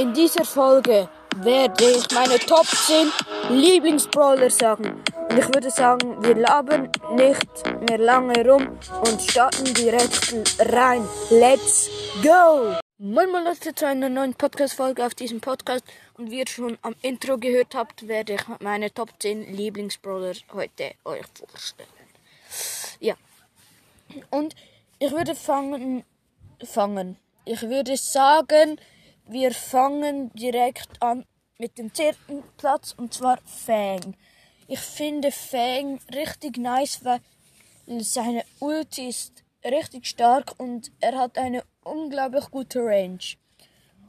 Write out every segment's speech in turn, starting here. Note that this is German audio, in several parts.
In dieser Folge werde ich meine Top 10 Lieblingsbrawler sagen. Und ich würde sagen, wir labern nicht mehr lange rum und starten direkt rein. Let's go! Moin moin Leute zu einer neuen Podcast-Folge auf diesem Podcast. Und wie ihr schon am Intro gehört habt, werde ich meine Top 10 Lieblingsbrawler heute euch vorstellen. Ja. Und ich würde fangen, fangen. Ich würde sagen, wir fangen direkt an mit dem zehnten Platz und zwar Fang. Ich finde Fang richtig nice, weil seine Ulti ist richtig stark und er hat eine unglaublich gute Range.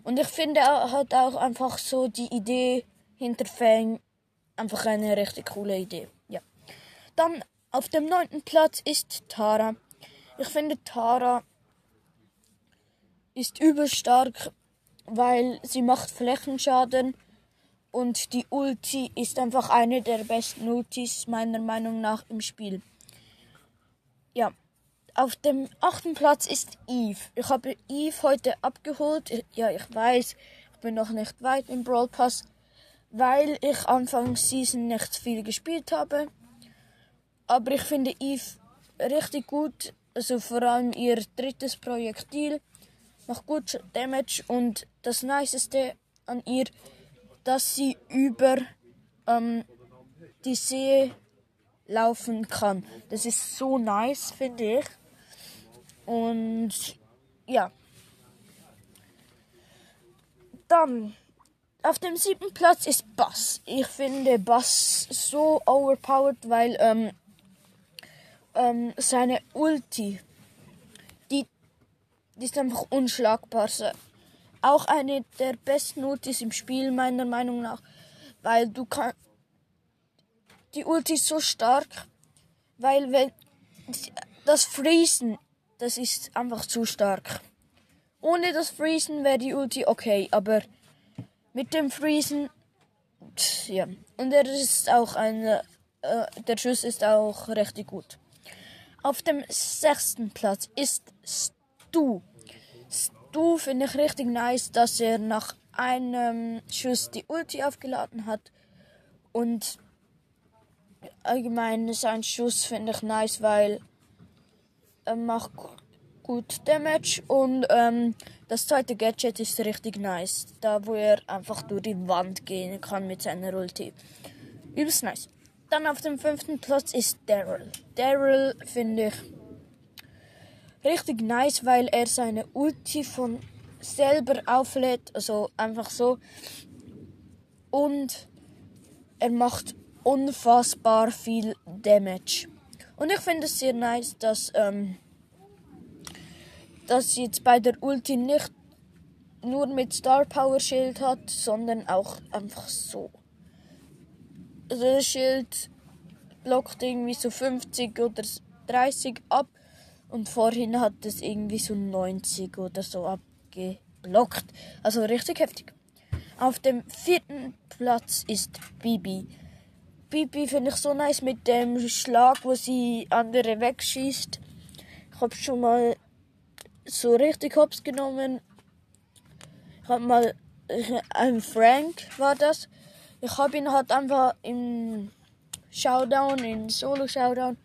Und ich finde, er hat auch einfach so die Idee hinter Fang einfach eine richtig coole Idee. Ja. Dann auf dem neunten Platz ist Tara. Ich finde Tara ist überstark, weil sie macht Flächenschaden und die Ulti ist einfach eine der besten Ultis meiner Meinung nach im Spiel. Ja, auf dem achten Platz ist Eve. Ich habe Eve heute abgeholt. Ja, ich weiß, ich bin noch nicht weit im Brawl Pass, weil ich Anfang Season nicht viel gespielt habe. Aber ich finde Eve richtig gut. Also vor allem ihr drittes Projektil macht gut Damage und das Niceste an ihr, dass sie über ähm, die See laufen kann. Das ist so nice, finde ich. Und ja. Dann auf dem siebten Platz ist Bass. Ich finde Bass so overpowered, weil ähm, ähm, seine Ulti die ist einfach unschlagbar. Auch eine der besten Ultis im Spiel, meiner Meinung nach. Weil du kannst. Die Ulti ist so stark, weil wenn das Freezen, das ist einfach zu stark. Ohne das Freezen wäre die Ulti okay, aber mit dem Freezen, ja. Und er ist auch ein, äh, der Schuss ist auch richtig gut. Auf dem sechsten Platz ist Stu. Stu finde ich richtig nice, dass er nach einem Schuss die Ulti aufgeladen hat. Und allgemein sein Schuss finde ich nice, weil er macht gut Damage und ähm, das zweite Gadget ist richtig nice. Da wo er einfach durch die Wand gehen kann mit seiner Ulti. Übelst nice. Dann auf dem fünften Platz ist Daryl. Daryl finde ich richtig nice, weil er seine Ulti von selber auflädt, also einfach so. Und er macht unfassbar viel Damage. Und ich finde es sehr nice, dass, ähm, dass jetzt bei der Ulti nicht nur mit Star Power Schild hat, sondern auch einfach so. Also das Schild blockt irgendwie so 50 oder 30 ab und vorhin hat es irgendwie so 90 oder so abgeblockt. Also richtig heftig. Auf dem vierten Platz ist Bibi. Bibi finde ich so nice mit dem Schlag, wo sie andere wegschießt. Ich habe schon mal so richtig hops genommen. Ich habe mal ein Frank war das. Ich habe ihn halt einfach im Showdown, in Solo Showdown,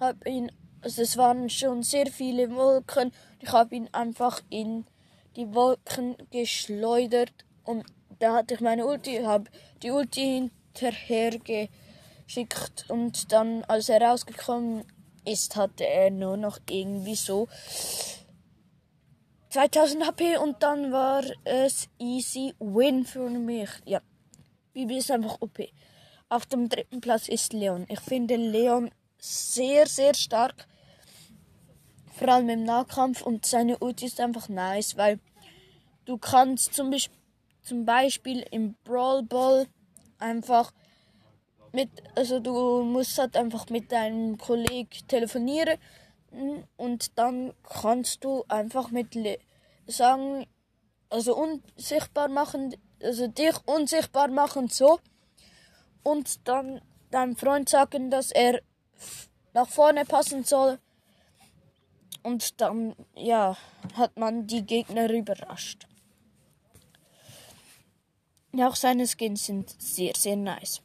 habe ihn also es waren schon sehr viele Wolken. Ich habe ihn einfach in die Wolken geschleudert und da hatte ich meine Ulti, habe die Ulti hinterher geschickt und dann, als er rausgekommen ist, hatte er nur noch irgendwie so 2000 HP und dann war es easy win für mich. Ja, Bibi ist einfach OP. Auf dem dritten Platz ist Leon. Ich finde Leon sehr, sehr stark vor allem im Nahkampf und seine Ulti ist einfach nice, weil du kannst zum, Be zum Beispiel im Brawl Ball einfach mit, also du musst halt einfach mit deinem Kollegen telefonieren und dann kannst du einfach mit Le sagen, also unsichtbar machen, also dich unsichtbar machen so. Und dann deinem Freund sagen, dass er nach vorne passen soll und dann, ja, hat man die Gegner überrascht. Auch seine Skins sind sehr, sehr nice.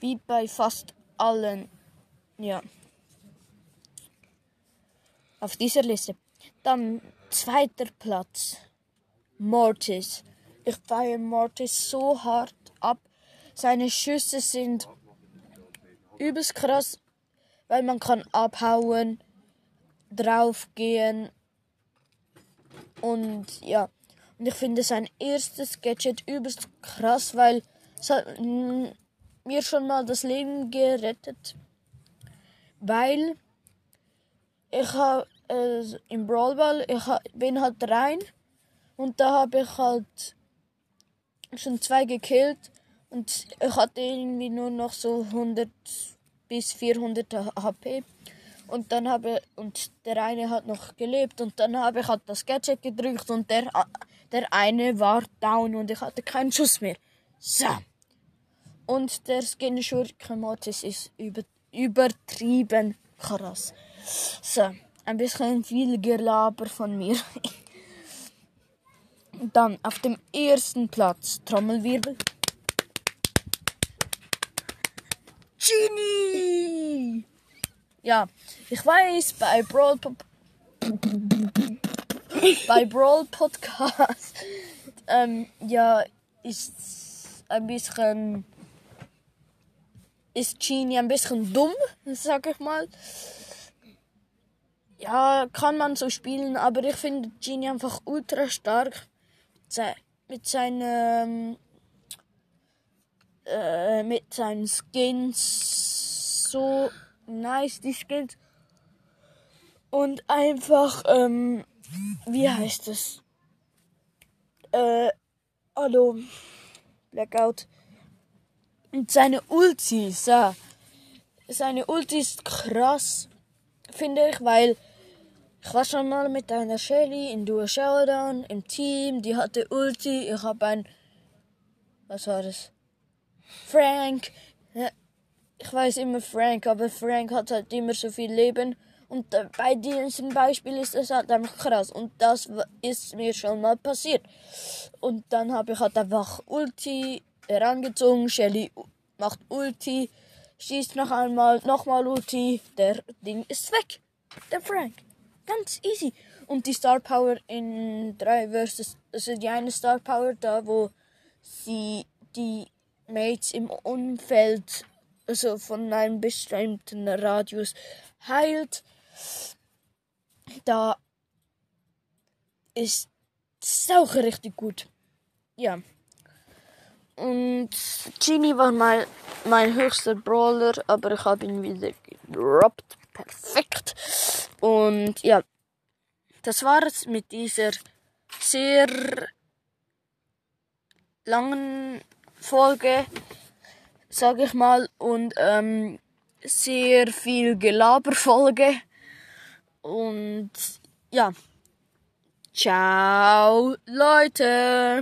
Wie bei fast allen, ja. Auf dieser Liste. Dann zweiter Platz. Mortis. Ich feiere Mortis so hart ab. Seine Schüsse sind übelst krass, weil man kann abhauen, draufgehen und ja. Und ich finde sein erstes Gadget übelst krass, weil es hat mir schon mal das Leben gerettet. Weil ich habe äh, im Brawl Ball, ich hab, bin halt rein und da habe ich halt schon zwei gekillt und ich hatte irgendwie nur noch so 100 bis 400 HP. Und dann habe und der eine hat noch gelebt und dann habe ich halt das Gadget gedrückt und der der eine war down und ich hatte keinen Schuss mehr. So. Und der Skin Schurkenmotis ist über, übertrieben krass. So. Ein bisschen viel Gelaber von mir. Dann auf dem ersten Platz Trommelwirbel. Genie! Ja, ich weiß, bei Brawl bei Brawl Podcast ähm, ja ist ein bisschen ist Genie ein bisschen dumm, sag ich mal. Ja, kann man so spielen, aber ich finde Genie einfach ultra stark mit seinem äh, mit seinen Skins so nice die Skins und einfach ähm, wie heißt es? Äh, hallo. Blackout. Und seine Ulti, so. Seine Ulti ist krass, finde ich, weil ich war schon mal mit einer Shelly in Duo Showdown im Team, die hatte Ulti, ich habe ein, was war das? Frank, ich weiß immer Frank, aber Frank hat halt immer so viel Leben und bei diesem Beispiel ist es halt einfach krass. Und das ist mir schon mal passiert. Und dann habe ich halt einfach Ulti herangezogen. Shelly macht Ulti, schießt noch einmal, nochmal Ulti. Der Ding ist weg. Der Frank. Ganz easy. Und die Star Power in 3 versus, also die eine Star Power da, wo sie die Mates im Umfeld, also von einem bestimmten Radius heilt da ist es auch richtig gut. Ja. Und Genie war mal mein höchster Brawler, aber ich habe ihn wieder gedroppt. Perfekt. Und ja, das war es mit dieser sehr langen Folge, sage ich mal, und ähm, sehr viel Gelaberfolge. Und ja. Ciao, Leute.